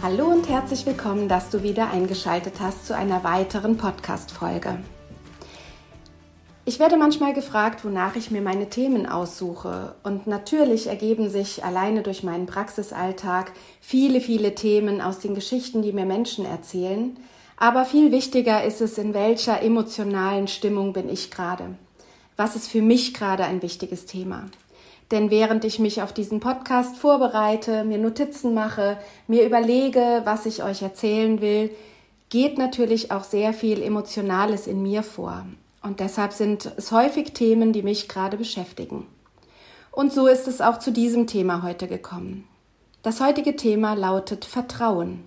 Hallo und herzlich willkommen, dass du wieder eingeschaltet hast zu einer weiteren Podcast-Folge. Ich werde manchmal gefragt, wonach ich mir meine Themen aussuche. Und natürlich ergeben sich alleine durch meinen Praxisalltag viele, viele Themen aus den Geschichten, die mir Menschen erzählen. Aber viel wichtiger ist es, in welcher emotionalen Stimmung bin ich gerade. Was ist für mich gerade ein wichtiges Thema? Denn während ich mich auf diesen Podcast vorbereite, mir Notizen mache, mir überlege, was ich euch erzählen will, geht natürlich auch sehr viel Emotionales in mir vor. Und deshalb sind es häufig Themen, die mich gerade beschäftigen. Und so ist es auch zu diesem Thema heute gekommen. Das heutige Thema lautet Vertrauen.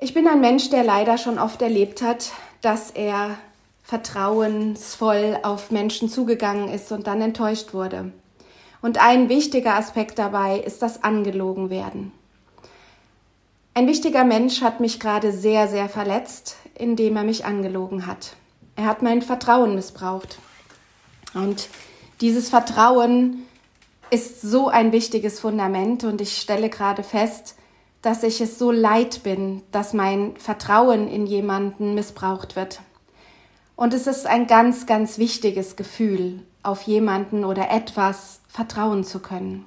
Ich bin ein Mensch, der leider schon oft erlebt hat, dass er vertrauensvoll auf Menschen zugegangen ist und dann enttäuscht wurde. Und ein wichtiger Aspekt dabei ist das angelogen werden. Ein wichtiger Mensch hat mich gerade sehr, sehr verletzt, indem er mich angelogen hat. Er hat mein Vertrauen missbraucht. Und dieses Vertrauen ist so ein wichtiges Fundament und ich stelle gerade fest, dass ich es so leid bin, dass mein Vertrauen in jemanden missbraucht wird. Und es ist ein ganz, ganz wichtiges Gefühl, auf jemanden oder etwas vertrauen zu können.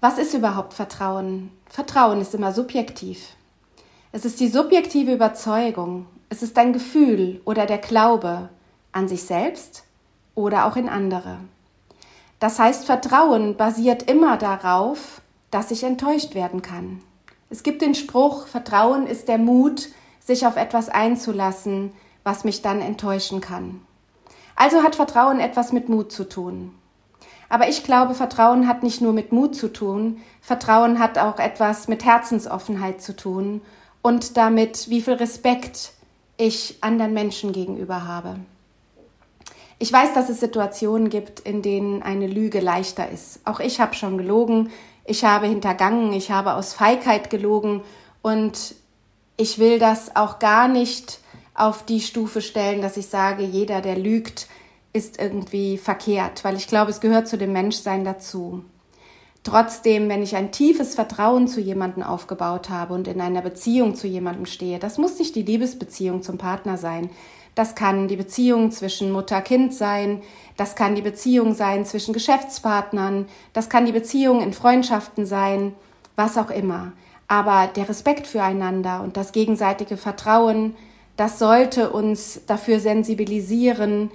Was ist überhaupt Vertrauen? Vertrauen ist immer subjektiv. Es ist die subjektive Überzeugung, es ist ein Gefühl oder der Glaube an sich selbst oder auch in andere. Das heißt, Vertrauen basiert immer darauf, dass ich enttäuscht werden kann. Es gibt den Spruch, Vertrauen ist der Mut, sich auf etwas einzulassen, was mich dann enttäuschen kann. Also hat Vertrauen etwas mit Mut zu tun. Aber ich glaube, Vertrauen hat nicht nur mit Mut zu tun, Vertrauen hat auch etwas mit Herzensoffenheit zu tun und damit, wie viel Respekt ich anderen Menschen gegenüber habe. Ich weiß, dass es Situationen gibt, in denen eine Lüge leichter ist. Auch ich habe schon gelogen, ich habe hintergangen, ich habe aus Feigheit gelogen und ich will das auch gar nicht auf die Stufe stellen, dass ich sage, jeder, der lügt, ist irgendwie verkehrt, weil ich glaube, es gehört zu dem Menschsein dazu. Trotzdem, wenn ich ein tiefes Vertrauen zu jemandem aufgebaut habe und in einer Beziehung zu jemandem stehe, das muss nicht die Liebesbeziehung zum Partner sein. Das kann die Beziehung zwischen Mutter-Kind sein, das kann die Beziehung sein zwischen Geschäftspartnern, das kann die Beziehung in Freundschaften sein, was auch immer. Aber der Respekt füreinander und das gegenseitige Vertrauen, das sollte uns dafür sensibilisieren,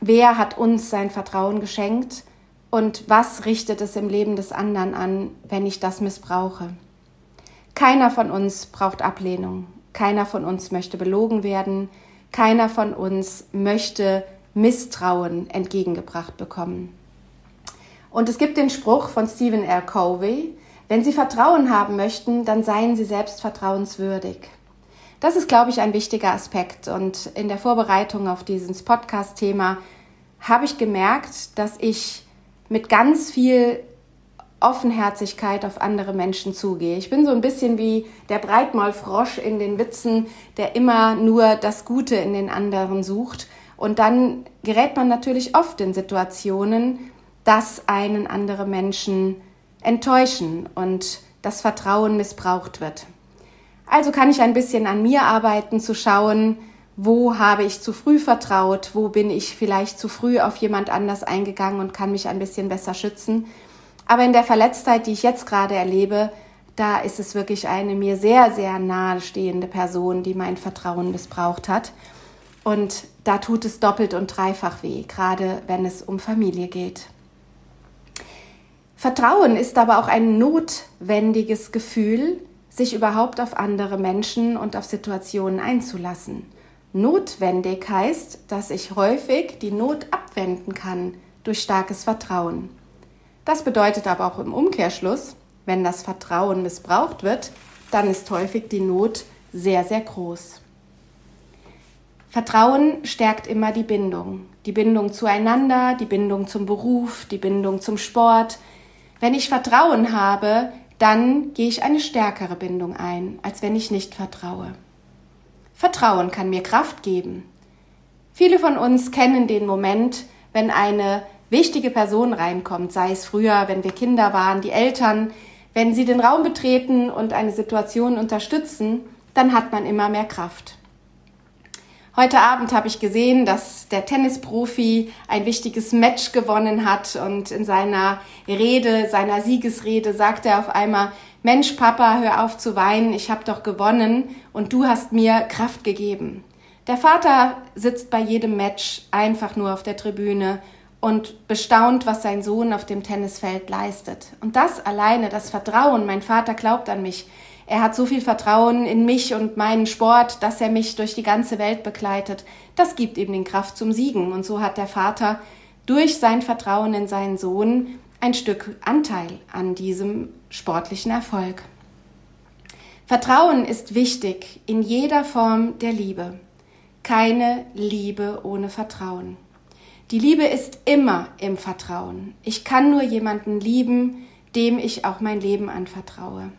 wer hat uns sein Vertrauen geschenkt und was richtet es im Leben des anderen an, wenn ich das missbrauche. Keiner von uns braucht Ablehnung, keiner von uns möchte belogen werden, keiner von uns möchte Misstrauen entgegengebracht bekommen. Und es gibt den Spruch von Stephen R. Covey, wenn Sie Vertrauen haben möchten, dann seien Sie selbst vertrauenswürdig. Das ist, glaube ich, ein wichtiger Aspekt. Und in der Vorbereitung auf dieses Podcast-Thema habe ich gemerkt, dass ich mit ganz viel Offenherzigkeit auf andere Menschen zugehe. Ich bin so ein bisschen wie der Breitmaulfrosch in den Witzen, der immer nur das Gute in den anderen sucht. Und dann gerät man natürlich oft in Situationen, dass einen andere Menschen enttäuschen und das Vertrauen missbraucht wird. Also kann ich ein bisschen an mir arbeiten, zu schauen, wo habe ich zu früh vertraut, wo bin ich vielleicht zu früh auf jemand anders eingegangen und kann mich ein bisschen besser schützen. Aber in der Verletztheit, die ich jetzt gerade erlebe, da ist es wirklich eine mir sehr, sehr nahe stehende Person, die mein Vertrauen missbraucht hat. Und da tut es doppelt und dreifach weh, gerade wenn es um Familie geht. Vertrauen ist aber auch ein notwendiges Gefühl, sich überhaupt auf andere Menschen und auf Situationen einzulassen. Notwendig heißt, dass ich häufig die Not abwenden kann durch starkes Vertrauen. Das bedeutet aber auch im Umkehrschluss, wenn das Vertrauen missbraucht wird, dann ist häufig die Not sehr, sehr groß. Vertrauen stärkt immer die Bindung. Die Bindung zueinander, die Bindung zum Beruf, die Bindung zum Sport. Wenn ich Vertrauen habe, dann gehe ich eine stärkere Bindung ein, als wenn ich nicht vertraue. Vertrauen kann mir Kraft geben. Viele von uns kennen den Moment, wenn eine wichtige Person reinkommt, sei es früher, wenn wir Kinder waren, die Eltern, wenn sie den Raum betreten und eine Situation unterstützen, dann hat man immer mehr Kraft. Heute Abend habe ich gesehen, dass der Tennisprofi ein wichtiges Match gewonnen hat und in seiner Rede, seiner Siegesrede sagte er auf einmal, Mensch, Papa, hör auf zu weinen, ich habe doch gewonnen und du hast mir Kraft gegeben. Der Vater sitzt bei jedem Match einfach nur auf der Tribüne und bestaunt, was sein Sohn auf dem Tennisfeld leistet. Und das alleine, das Vertrauen, mein Vater glaubt an mich, er hat so viel Vertrauen in mich und meinen Sport, dass er mich durch die ganze Welt begleitet. Das gibt ihm den Kraft zum Siegen. Und so hat der Vater durch sein Vertrauen in seinen Sohn ein Stück Anteil an diesem sportlichen Erfolg. Vertrauen ist wichtig in jeder Form der Liebe. Keine Liebe ohne Vertrauen. Die Liebe ist immer im Vertrauen. Ich kann nur jemanden lieben, dem ich auch mein Leben anvertraue.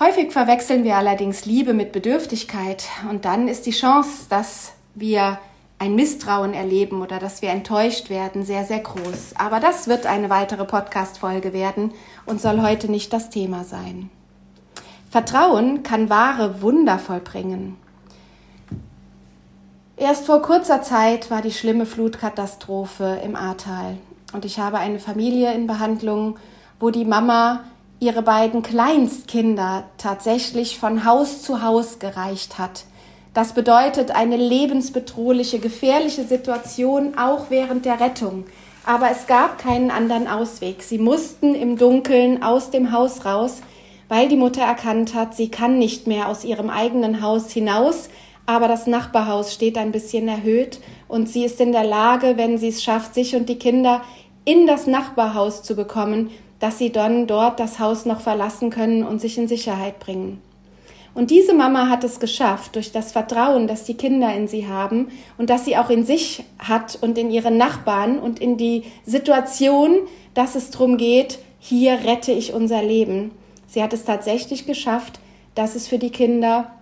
Häufig verwechseln wir allerdings Liebe mit Bedürftigkeit und dann ist die Chance, dass wir ein Misstrauen erleben oder dass wir enttäuscht werden, sehr, sehr groß. Aber das wird eine weitere Podcast-Folge werden und soll heute nicht das Thema sein. Vertrauen kann wahre Wunder vollbringen. Erst vor kurzer Zeit war die schlimme Flutkatastrophe im Ahrtal und ich habe eine Familie in Behandlung, wo die Mama ihre beiden Kleinstkinder tatsächlich von Haus zu Haus gereicht hat. Das bedeutet eine lebensbedrohliche, gefährliche Situation auch während der Rettung. Aber es gab keinen anderen Ausweg. Sie mussten im Dunkeln aus dem Haus raus, weil die Mutter erkannt hat, sie kann nicht mehr aus ihrem eigenen Haus hinaus, aber das Nachbarhaus steht ein bisschen erhöht und sie ist in der Lage, wenn sie es schafft, sich und die Kinder in das Nachbarhaus zu bekommen, dass sie dann dort das Haus noch verlassen können und sich in Sicherheit bringen. Und diese Mama hat es geschafft, durch das Vertrauen, das die Kinder in sie haben und das sie auch in sich hat und in ihre Nachbarn und in die Situation, dass es darum geht, hier rette ich unser Leben. Sie hat es tatsächlich geschafft, dass es für die Kinder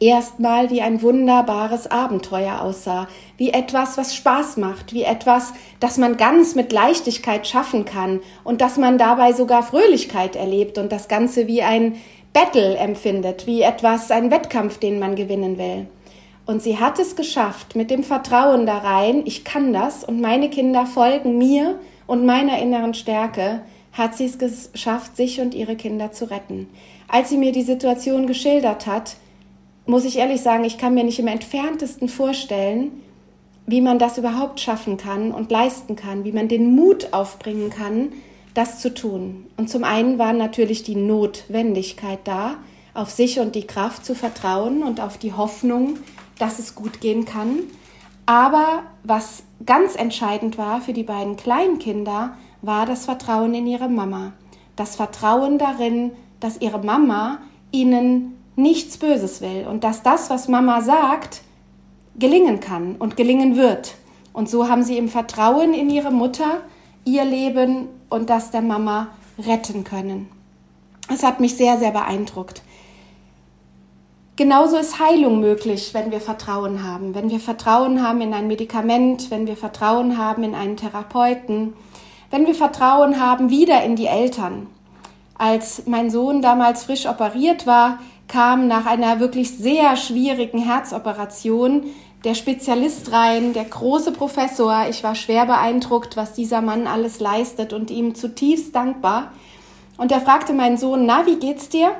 erstmal wie ein wunderbares Abenteuer aussah, wie etwas, was Spaß macht, wie etwas, das man ganz mit Leichtigkeit schaffen kann. Und dass man dabei sogar Fröhlichkeit erlebt. Und das Ganze wie ein Battle empfindet, wie etwas, ein Wettkampf, den man gewinnen will. Und sie hat es geschafft, mit dem Vertrauen da rein, ich kann das. Und meine Kinder folgen mir und meiner inneren Stärke, hat sie es geschafft, sich und ihre Kinder zu retten. Als sie mir die Situation geschildert hat, muss ich ehrlich sagen, ich kann mir nicht im entferntesten vorstellen, wie man das überhaupt schaffen kann und leisten kann, wie man den Mut aufbringen kann, das zu tun. Und zum einen war natürlich die Notwendigkeit da, auf sich und die Kraft zu vertrauen und auf die Hoffnung, dass es gut gehen kann. Aber was ganz entscheidend war für die beiden Kleinkinder, war das Vertrauen in ihre Mama. Das Vertrauen darin, dass ihre Mama ihnen nichts Böses will und dass das, was Mama sagt, gelingen kann und gelingen wird. Und so haben sie im Vertrauen in ihre Mutter ihr Leben und das der Mama retten können. Es hat mich sehr, sehr beeindruckt. Genauso ist Heilung möglich, wenn wir Vertrauen haben. Wenn wir Vertrauen haben in ein Medikament, wenn wir Vertrauen haben in einen Therapeuten, wenn wir Vertrauen haben wieder in die Eltern. Als mein Sohn damals frisch operiert war, kam nach einer wirklich sehr schwierigen Herzoperation der Spezialist rein, der große Professor. Ich war schwer beeindruckt, was dieser Mann alles leistet und ihm zutiefst dankbar. Und er fragte meinen Sohn, na, wie geht's dir?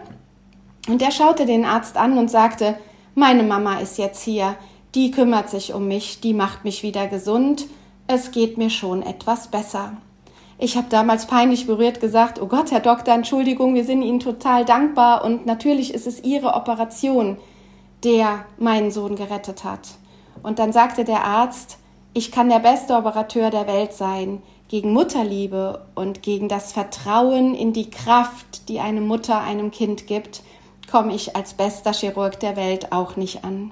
Und er schaute den Arzt an und sagte, meine Mama ist jetzt hier, die kümmert sich um mich, die macht mich wieder gesund, es geht mir schon etwas besser. Ich habe damals peinlich berührt gesagt, oh Gott, Herr Doktor, Entschuldigung, wir sind Ihnen total dankbar und natürlich ist es Ihre Operation, der meinen Sohn gerettet hat. Und dann sagte der Arzt, ich kann der beste Operateur der Welt sein. gegen Mutterliebe und gegen das Vertrauen in die Kraft, die eine Mutter einem Kind gibt, komme ich als bester Chirurg der Welt auch nicht an.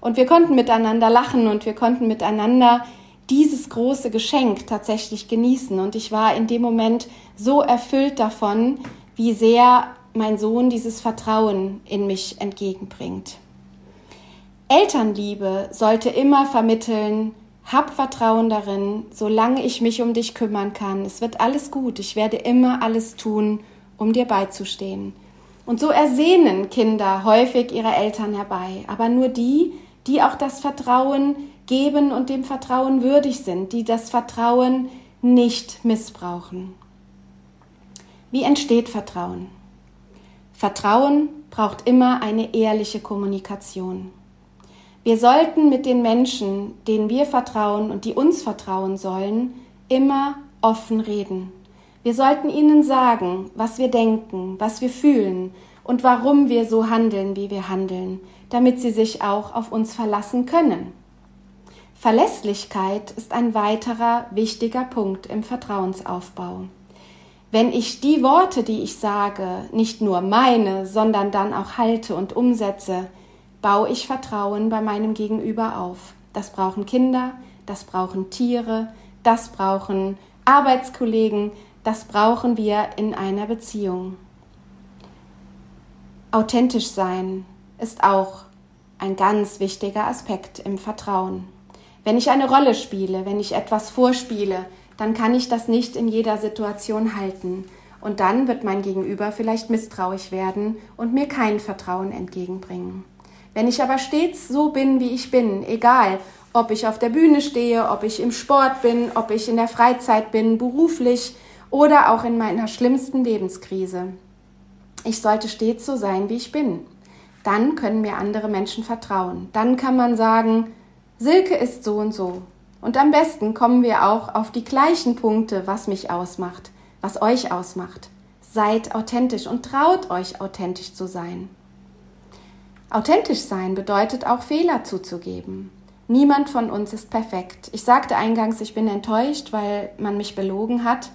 Und wir konnten miteinander lachen und wir konnten miteinander dieses große Geschenk tatsächlich genießen. Und ich war in dem Moment so erfüllt davon, wie sehr mein Sohn dieses Vertrauen in mich entgegenbringt. Elternliebe sollte immer vermitteln, hab Vertrauen darin, solange ich mich um dich kümmern kann. Es wird alles gut. Ich werde immer alles tun, um dir beizustehen. Und so ersehnen Kinder häufig ihre Eltern herbei, aber nur die, die auch das Vertrauen geben und dem Vertrauen würdig sind, die das Vertrauen nicht missbrauchen. Wie entsteht Vertrauen? Vertrauen braucht immer eine ehrliche Kommunikation. Wir sollten mit den Menschen, denen wir vertrauen und die uns vertrauen sollen, immer offen reden. Wir sollten ihnen sagen, was wir denken, was wir fühlen und warum wir so handeln, wie wir handeln, damit sie sich auch auf uns verlassen können. Verlässlichkeit ist ein weiterer wichtiger Punkt im Vertrauensaufbau. Wenn ich die Worte, die ich sage, nicht nur meine, sondern dann auch halte und umsetze, baue ich Vertrauen bei meinem Gegenüber auf. Das brauchen Kinder, das brauchen Tiere, das brauchen Arbeitskollegen, das brauchen wir in einer Beziehung. Authentisch sein ist auch ein ganz wichtiger Aspekt im Vertrauen. Wenn ich eine Rolle spiele, wenn ich etwas vorspiele, dann kann ich das nicht in jeder Situation halten. Und dann wird mein Gegenüber vielleicht misstrauisch werden und mir kein Vertrauen entgegenbringen. Wenn ich aber stets so bin, wie ich bin, egal ob ich auf der Bühne stehe, ob ich im Sport bin, ob ich in der Freizeit bin, beruflich oder auch in meiner schlimmsten Lebenskrise. Ich sollte stets so sein, wie ich bin. Dann können mir andere Menschen vertrauen. Dann kann man sagen, Silke ist so und so und am besten kommen wir auch auf die gleichen Punkte, was mich ausmacht, was euch ausmacht. Seid authentisch und traut euch authentisch zu sein. Authentisch sein bedeutet auch Fehler zuzugeben. Niemand von uns ist perfekt. Ich sagte eingangs, ich bin enttäuscht, weil man mich belogen hat,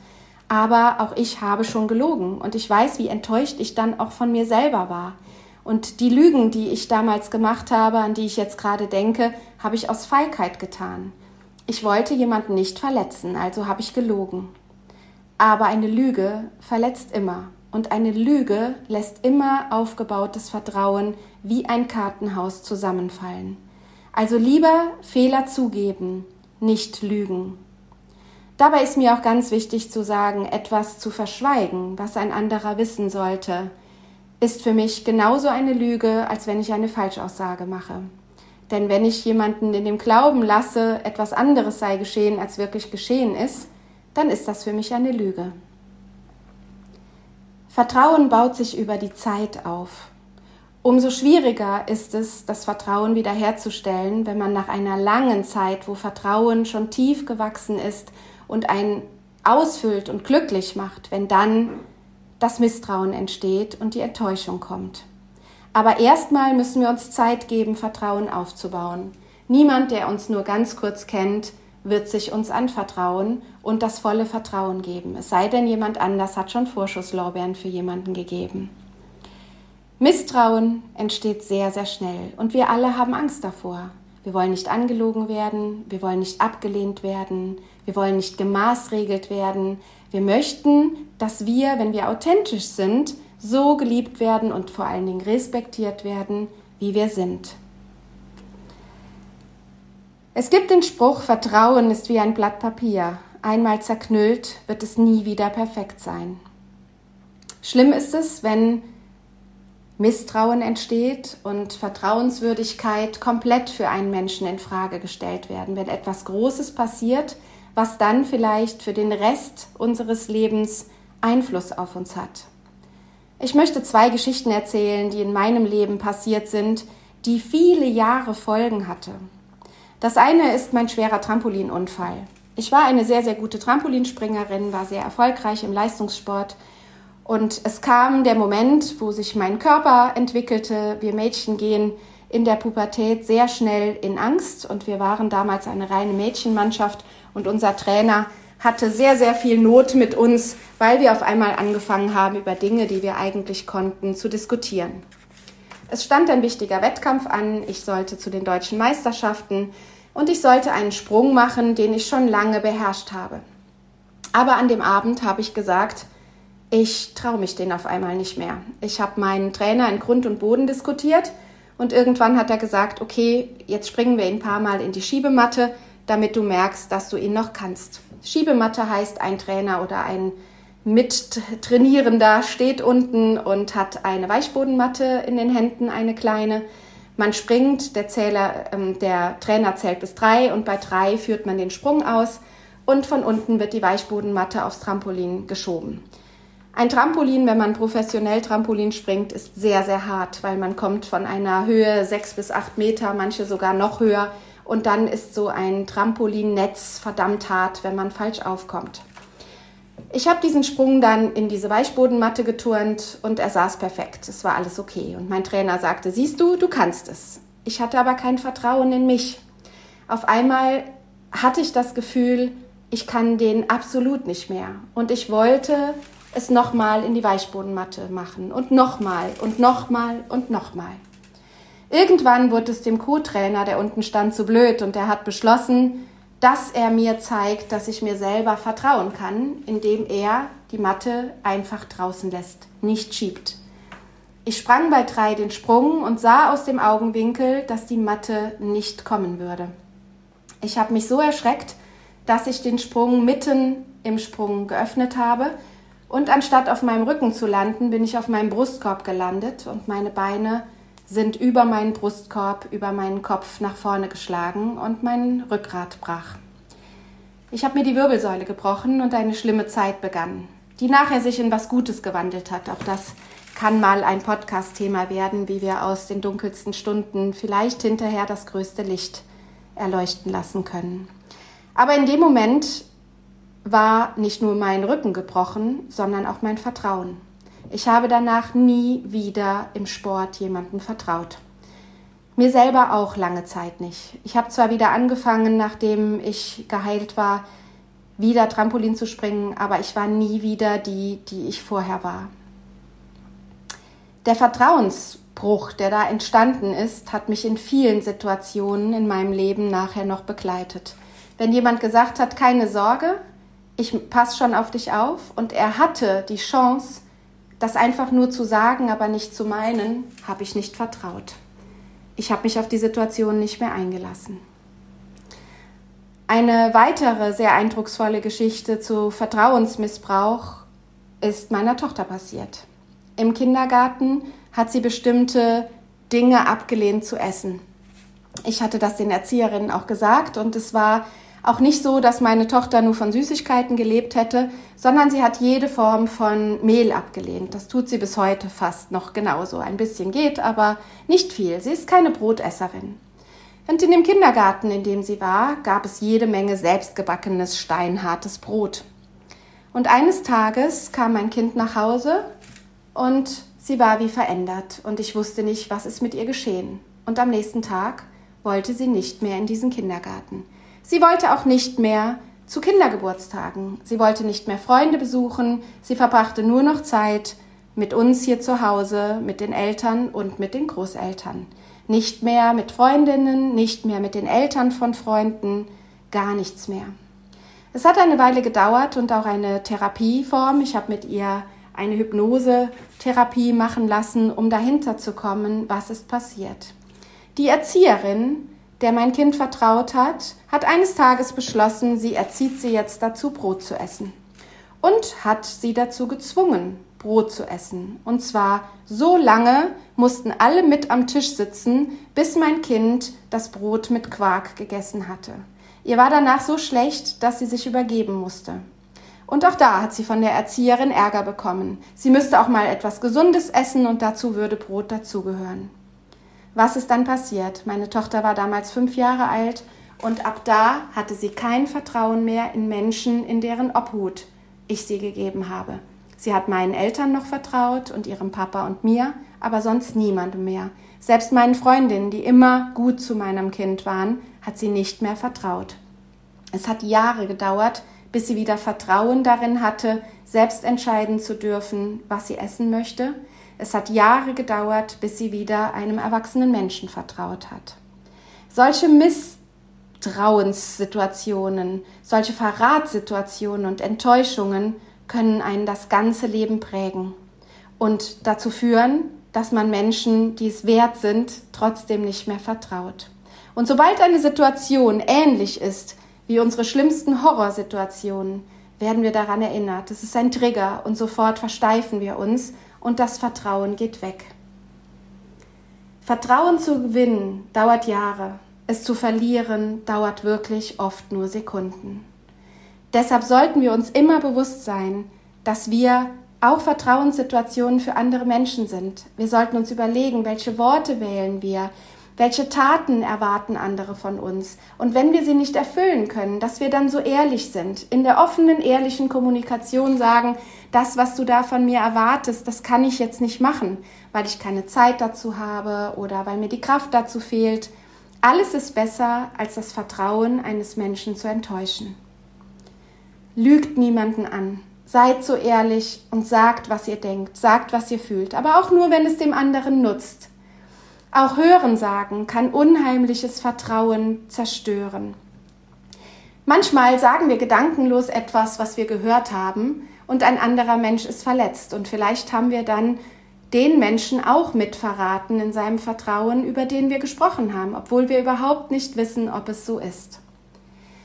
aber auch ich habe schon gelogen und ich weiß, wie enttäuscht ich dann auch von mir selber war. Und die Lügen, die ich damals gemacht habe, an die ich jetzt gerade denke, habe ich aus Feigheit getan. Ich wollte jemanden nicht verletzen, also habe ich gelogen. Aber eine Lüge verletzt immer und eine Lüge lässt immer aufgebautes Vertrauen wie ein Kartenhaus zusammenfallen. Also lieber Fehler zugeben, nicht lügen. Dabei ist mir auch ganz wichtig zu sagen, etwas zu verschweigen, was ein anderer wissen sollte, ist für mich genauso eine Lüge, als wenn ich eine Falschaussage mache. Denn wenn ich jemanden in dem Glauben lasse, etwas anderes sei geschehen, als wirklich geschehen ist, dann ist das für mich eine Lüge. Vertrauen baut sich über die Zeit auf. Umso schwieriger ist es, das Vertrauen wiederherzustellen, wenn man nach einer langen Zeit, wo Vertrauen schon tief gewachsen ist und einen ausfüllt und glücklich macht, wenn dann das Misstrauen entsteht und die Enttäuschung kommt. Aber erstmal müssen wir uns Zeit geben, Vertrauen aufzubauen. Niemand, der uns nur ganz kurz kennt, wird sich uns anvertrauen und das volle Vertrauen geben. Es sei denn, jemand anders hat schon Vorschusslorbeeren für jemanden gegeben. Misstrauen entsteht sehr, sehr schnell und wir alle haben Angst davor. Wir wollen nicht angelogen werden, wir wollen nicht abgelehnt werden, wir wollen nicht gemaßregelt werden. Wir möchten, dass wir, wenn wir authentisch sind, so geliebt werden und vor allen Dingen respektiert werden, wie wir sind. Es gibt den Spruch, Vertrauen ist wie ein Blatt Papier. Einmal zerknüllt, wird es nie wieder perfekt sein. Schlimm ist es, wenn Misstrauen entsteht und Vertrauenswürdigkeit komplett für einen Menschen in Frage gestellt werden, wenn etwas Großes passiert, was dann vielleicht für den Rest unseres Lebens Einfluss auf uns hat. Ich möchte zwei Geschichten erzählen, die in meinem Leben passiert sind, die viele Jahre Folgen hatte. Das eine ist mein schwerer Trampolinunfall. Ich war eine sehr, sehr gute Trampolinspringerin, war sehr erfolgreich im Leistungssport und es kam der Moment, wo sich mein Körper entwickelte. Wir Mädchen gehen in der Pubertät sehr schnell in Angst und wir waren damals eine reine Mädchenmannschaft und unser Trainer hatte sehr, sehr viel Not mit uns, weil wir auf einmal angefangen haben, über Dinge, die wir eigentlich konnten, zu diskutieren. Es stand ein wichtiger Wettkampf an. Ich sollte zu den deutschen Meisterschaften und ich sollte einen Sprung machen, den ich schon lange beherrscht habe. Aber an dem Abend habe ich gesagt, ich traue mich den auf einmal nicht mehr. Ich habe meinen Trainer in Grund und Boden diskutiert und irgendwann hat er gesagt, okay, jetzt springen wir ein paar Mal in die Schiebematte, damit du merkst, dass du ihn noch kannst. Schiebematte heißt, ein Trainer oder ein Mittrainierender steht unten und hat eine Weichbodenmatte in den Händen, eine kleine. Man springt, der, Zähler, ähm, der Trainer zählt bis drei und bei drei führt man den Sprung aus und von unten wird die Weichbodenmatte aufs Trampolin geschoben. Ein Trampolin, wenn man professionell Trampolin springt, ist sehr, sehr hart, weil man kommt von einer Höhe sechs bis acht Meter, manche sogar noch höher. Und dann ist so ein Trampolinnetz verdammt hart, wenn man falsch aufkommt. Ich habe diesen Sprung dann in diese Weichbodenmatte geturnt und er saß perfekt. Es war alles okay. Und mein Trainer sagte, siehst du, du kannst es. Ich hatte aber kein Vertrauen in mich. Auf einmal hatte ich das Gefühl, ich kann den absolut nicht mehr. Und ich wollte es nochmal in die Weichbodenmatte machen und nochmal und nochmal und nochmal. Irgendwann wurde es dem Co-Trainer, der unten stand, zu blöd und er hat beschlossen, dass er mir zeigt, dass ich mir selber vertrauen kann, indem er die Matte einfach draußen lässt, nicht schiebt. Ich sprang bei drei den Sprung und sah aus dem Augenwinkel, dass die Matte nicht kommen würde. Ich habe mich so erschreckt, dass ich den Sprung mitten im Sprung geöffnet habe und anstatt auf meinem Rücken zu landen, bin ich auf meinem Brustkorb gelandet und meine Beine sind über meinen Brustkorb, über meinen Kopf nach vorne geschlagen und mein Rückgrat brach. Ich habe mir die Wirbelsäule gebrochen und eine schlimme Zeit begann, die nachher sich in was Gutes gewandelt hat. Auch das kann mal ein Podcast-Thema werden, wie wir aus den dunkelsten Stunden vielleicht hinterher das größte Licht erleuchten lassen können. Aber in dem Moment war nicht nur mein Rücken gebrochen, sondern auch mein Vertrauen. Ich habe danach nie wieder im Sport jemandem vertraut. Mir selber auch lange Zeit nicht. Ich habe zwar wieder angefangen, nachdem ich geheilt war, wieder Trampolin zu springen, aber ich war nie wieder die, die ich vorher war. Der Vertrauensbruch, der da entstanden ist, hat mich in vielen Situationen in meinem Leben nachher noch begleitet. Wenn jemand gesagt hat, keine Sorge, ich passe schon auf dich auf und er hatte die Chance, das einfach nur zu sagen, aber nicht zu meinen, habe ich nicht vertraut. Ich habe mich auf die Situation nicht mehr eingelassen. Eine weitere sehr eindrucksvolle Geschichte zu Vertrauensmissbrauch ist meiner Tochter passiert. Im Kindergarten hat sie bestimmte Dinge abgelehnt zu essen. Ich hatte das den Erzieherinnen auch gesagt und es war auch nicht so, dass meine Tochter nur von Süßigkeiten gelebt hätte, sondern sie hat jede Form von Mehl abgelehnt. Das tut sie bis heute fast noch genauso. Ein bisschen geht, aber nicht viel. Sie ist keine Brotesserin. Und in dem Kindergarten, in dem sie war, gab es jede Menge selbstgebackenes, steinhartes Brot. Und eines Tages kam mein Kind nach Hause und sie war wie verändert und ich wusste nicht, was ist mit ihr geschehen. Und am nächsten Tag wollte sie nicht mehr in diesen Kindergarten. Sie wollte auch nicht mehr zu Kindergeburtstagen. Sie wollte nicht mehr Freunde besuchen. Sie verbrachte nur noch Zeit mit uns hier zu Hause, mit den Eltern und mit den Großeltern. Nicht mehr mit Freundinnen, nicht mehr mit den Eltern von Freunden, gar nichts mehr. Es hat eine Weile gedauert und auch eine Therapieform. Ich habe mit ihr eine Hypnose-Therapie machen lassen, um dahinter zu kommen, was ist passiert. Die Erzieherin der mein Kind vertraut hat, hat eines Tages beschlossen, sie erzieht sie jetzt dazu, Brot zu essen. Und hat sie dazu gezwungen, Brot zu essen. Und zwar so lange mussten alle mit am Tisch sitzen, bis mein Kind das Brot mit Quark gegessen hatte. Ihr war danach so schlecht, dass sie sich übergeben musste. Und auch da hat sie von der Erzieherin Ärger bekommen. Sie müsste auch mal etwas Gesundes essen und dazu würde Brot dazugehören. Was ist dann passiert? Meine Tochter war damals fünf Jahre alt und ab da hatte sie kein Vertrauen mehr in Menschen, in deren Obhut ich sie gegeben habe. Sie hat meinen Eltern noch vertraut und ihrem Papa und mir, aber sonst niemandem mehr. Selbst meinen Freundinnen, die immer gut zu meinem Kind waren, hat sie nicht mehr vertraut. Es hat Jahre gedauert, bis sie wieder Vertrauen darin hatte, selbst entscheiden zu dürfen, was sie essen möchte. Es hat Jahre gedauert, bis sie wieder einem erwachsenen Menschen vertraut hat. Solche Misstrauenssituationen, solche Verratssituationen und Enttäuschungen können einen das ganze Leben prägen und dazu führen, dass man Menschen, die es wert sind, trotzdem nicht mehr vertraut. Und sobald eine Situation ähnlich ist wie unsere schlimmsten Horrorsituationen, werden wir daran erinnert. Es ist ein Trigger und sofort versteifen wir uns und das Vertrauen geht weg. Vertrauen zu gewinnen dauert Jahre, es zu verlieren dauert wirklich oft nur Sekunden. Deshalb sollten wir uns immer bewusst sein, dass wir auch Vertrauenssituationen für andere Menschen sind. Wir sollten uns überlegen, welche Worte wählen wir, welche Taten erwarten andere von uns? Und wenn wir sie nicht erfüllen können, dass wir dann so ehrlich sind, in der offenen, ehrlichen Kommunikation sagen, das, was du da von mir erwartest, das kann ich jetzt nicht machen, weil ich keine Zeit dazu habe oder weil mir die Kraft dazu fehlt. Alles ist besser, als das Vertrauen eines Menschen zu enttäuschen. Lügt niemanden an. Seid so ehrlich und sagt, was ihr denkt, sagt, was ihr fühlt, aber auch nur, wenn es dem anderen nutzt. Auch Hörensagen kann unheimliches Vertrauen zerstören. Manchmal sagen wir gedankenlos etwas, was wir gehört haben, und ein anderer Mensch ist verletzt. Und vielleicht haben wir dann den Menschen auch mitverraten in seinem Vertrauen, über den wir gesprochen haben, obwohl wir überhaupt nicht wissen, ob es so ist.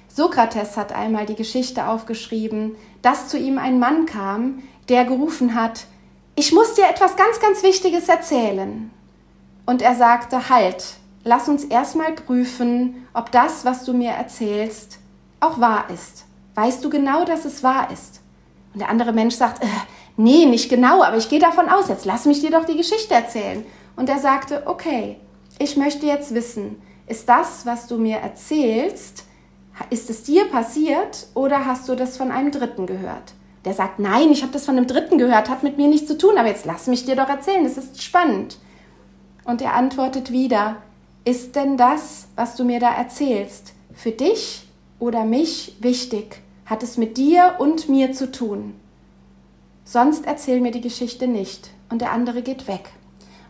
Sokrates hat einmal die Geschichte aufgeschrieben, dass zu ihm ein Mann kam, der gerufen hat, ich muss dir etwas ganz, ganz Wichtiges erzählen. Und er sagte, halt, lass uns erstmal prüfen, ob das, was du mir erzählst, auch wahr ist. Weißt du genau, dass es wahr ist? Und der andere Mensch sagt, äh, nee, nicht genau, aber ich gehe davon aus, jetzt lass mich dir doch die Geschichte erzählen. Und er sagte, okay, ich möchte jetzt wissen, ist das, was du mir erzählst, ist es dir passiert oder hast du das von einem Dritten gehört? Der sagt, nein, ich habe das von einem Dritten gehört, hat mit mir nichts zu tun, aber jetzt lass mich dir doch erzählen, das ist spannend. Und er antwortet wieder, ist denn das, was du mir da erzählst, für dich oder mich wichtig? Hat es mit dir und mir zu tun? Sonst erzähl mir die Geschichte nicht und der andere geht weg.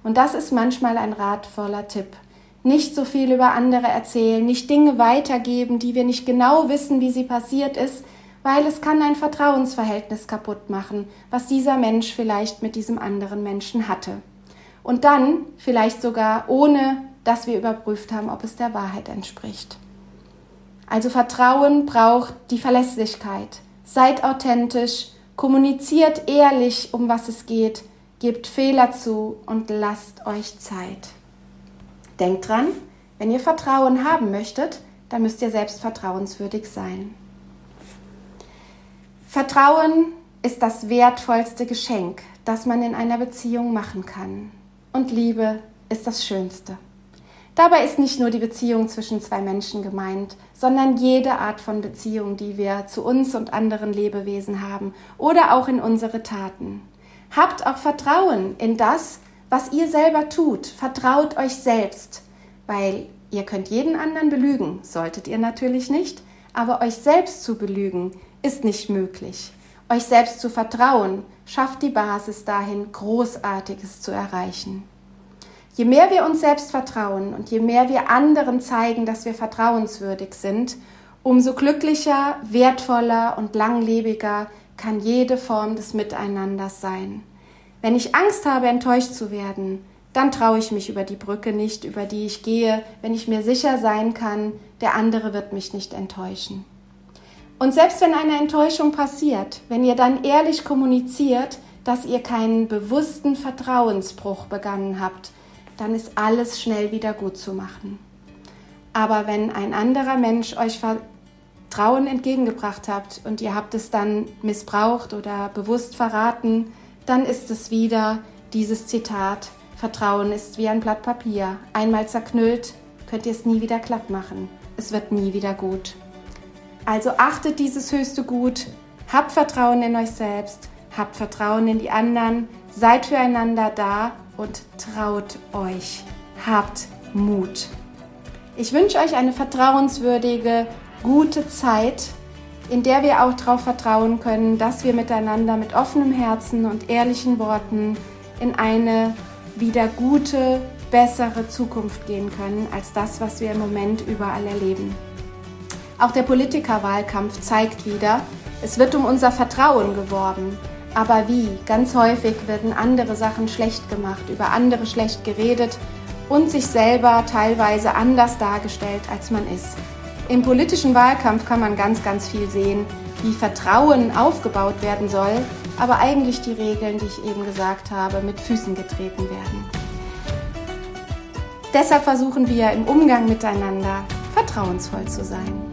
Und das ist manchmal ein ratvoller Tipp nicht so viel über andere erzählen, nicht Dinge weitergeben, die wir nicht genau wissen, wie sie passiert ist, weil es kann ein Vertrauensverhältnis kaputt machen, was dieser Mensch vielleicht mit diesem anderen Menschen hatte. Und dann vielleicht sogar ohne, dass wir überprüft haben, ob es der Wahrheit entspricht. Also Vertrauen braucht die Verlässlichkeit. Seid authentisch, kommuniziert ehrlich, um was es geht, gebt Fehler zu und lasst euch Zeit. Denkt dran, wenn ihr Vertrauen haben möchtet, dann müsst ihr selbst vertrauenswürdig sein. Vertrauen ist das wertvollste Geschenk, das man in einer Beziehung machen kann. Und Liebe ist das Schönste. Dabei ist nicht nur die Beziehung zwischen zwei Menschen gemeint, sondern jede Art von Beziehung, die wir zu uns und anderen Lebewesen haben oder auch in unsere Taten. Habt auch Vertrauen in das, was ihr selber tut. Vertraut euch selbst, weil ihr könnt jeden anderen belügen, solltet ihr natürlich nicht, aber euch selbst zu belügen ist nicht möglich. Euch selbst zu vertrauen schafft die Basis dahin, Großartiges zu erreichen. Je mehr wir uns selbst vertrauen und je mehr wir anderen zeigen, dass wir vertrauenswürdig sind, umso glücklicher, wertvoller und langlebiger kann jede Form des Miteinanders sein. Wenn ich Angst habe, enttäuscht zu werden, dann traue ich mich über die Brücke nicht, über die ich gehe, wenn ich mir sicher sein kann, der andere wird mich nicht enttäuschen. Und selbst wenn eine Enttäuschung passiert, wenn ihr dann ehrlich kommuniziert, dass ihr keinen bewussten Vertrauensbruch begangen habt, dann ist alles schnell wieder gut zu machen. Aber wenn ein anderer Mensch euch Vertrauen entgegengebracht habt und ihr habt es dann missbraucht oder bewusst verraten, dann ist es wieder dieses Zitat, Vertrauen ist wie ein Blatt Papier. Einmal zerknüllt, könnt ihr es nie wieder glatt machen. Es wird nie wieder gut. Also achtet dieses höchste Gut, habt Vertrauen in euch selbst, habt Vertrauen in die anderen, seid füreinander da und traut euch. Habt Mut. Ich wünsche euch eine vertrauenswürdige, gute Zeit in der wir auch darauf vertrauen können, dass wir miteinander mit offenem Herzen und ehrlichen Worten in eine wieder gute, bessere Zukunft gehen können als das, was wir im Moment überall erleben. Auch der Politikerwahlkampf zeigt wieder, es wird um unser Vertrauen geworben. Aber wie? Ganz häufig werden andere Sachen schlecht gemacht, über andere schlecht geredet und sich selber teilweise anders dargestellt, als man ist. Im politischen Wahlkampf kann man ganz, ganz viel sehen, wie Vertrauen aufgebaut werden soll, aber eigentlich die Regeln, die ich eben gesagt habe, mit Füßen getreten werden. Deshalb versuchen wir im Umgang miteinander vertrauensvoll zu sein.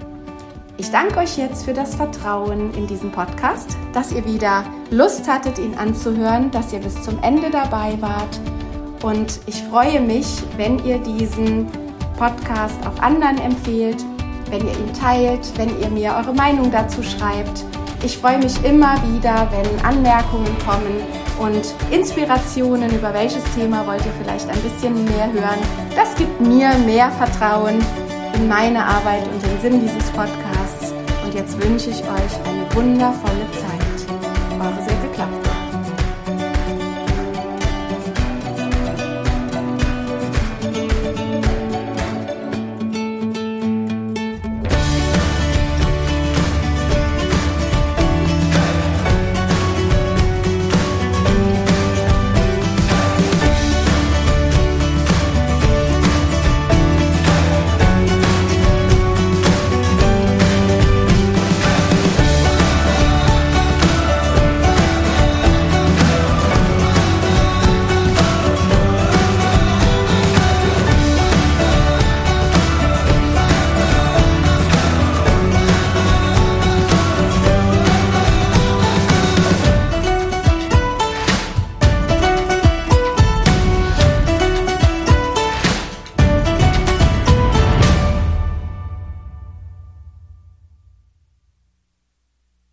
Ich danke euch jetzt für das Vertrauen in diesen Podcast, dass ihr wieder Lust hattet, ihn anzuhören, dass ihr bis zum Ende dabei wart. Und ich freue mich, wenn ihr diesen Podcast auch anderen empfehlt wenn ihr ihn teilt, wenn ihr mir eure Meinung dazu schreibt. Ich freue mich immer wieder, wenn Anmerkungen kommen und Inspirationen, über welches Thema wollt ihr vielleicht ein bisschen mehr hören. Das gibt mir mehr Vertrauen in meine Arbeit und den Sinn dieses Podcasts. Jetzt wünsche ich euch eine wundervolle Zeit. Eure.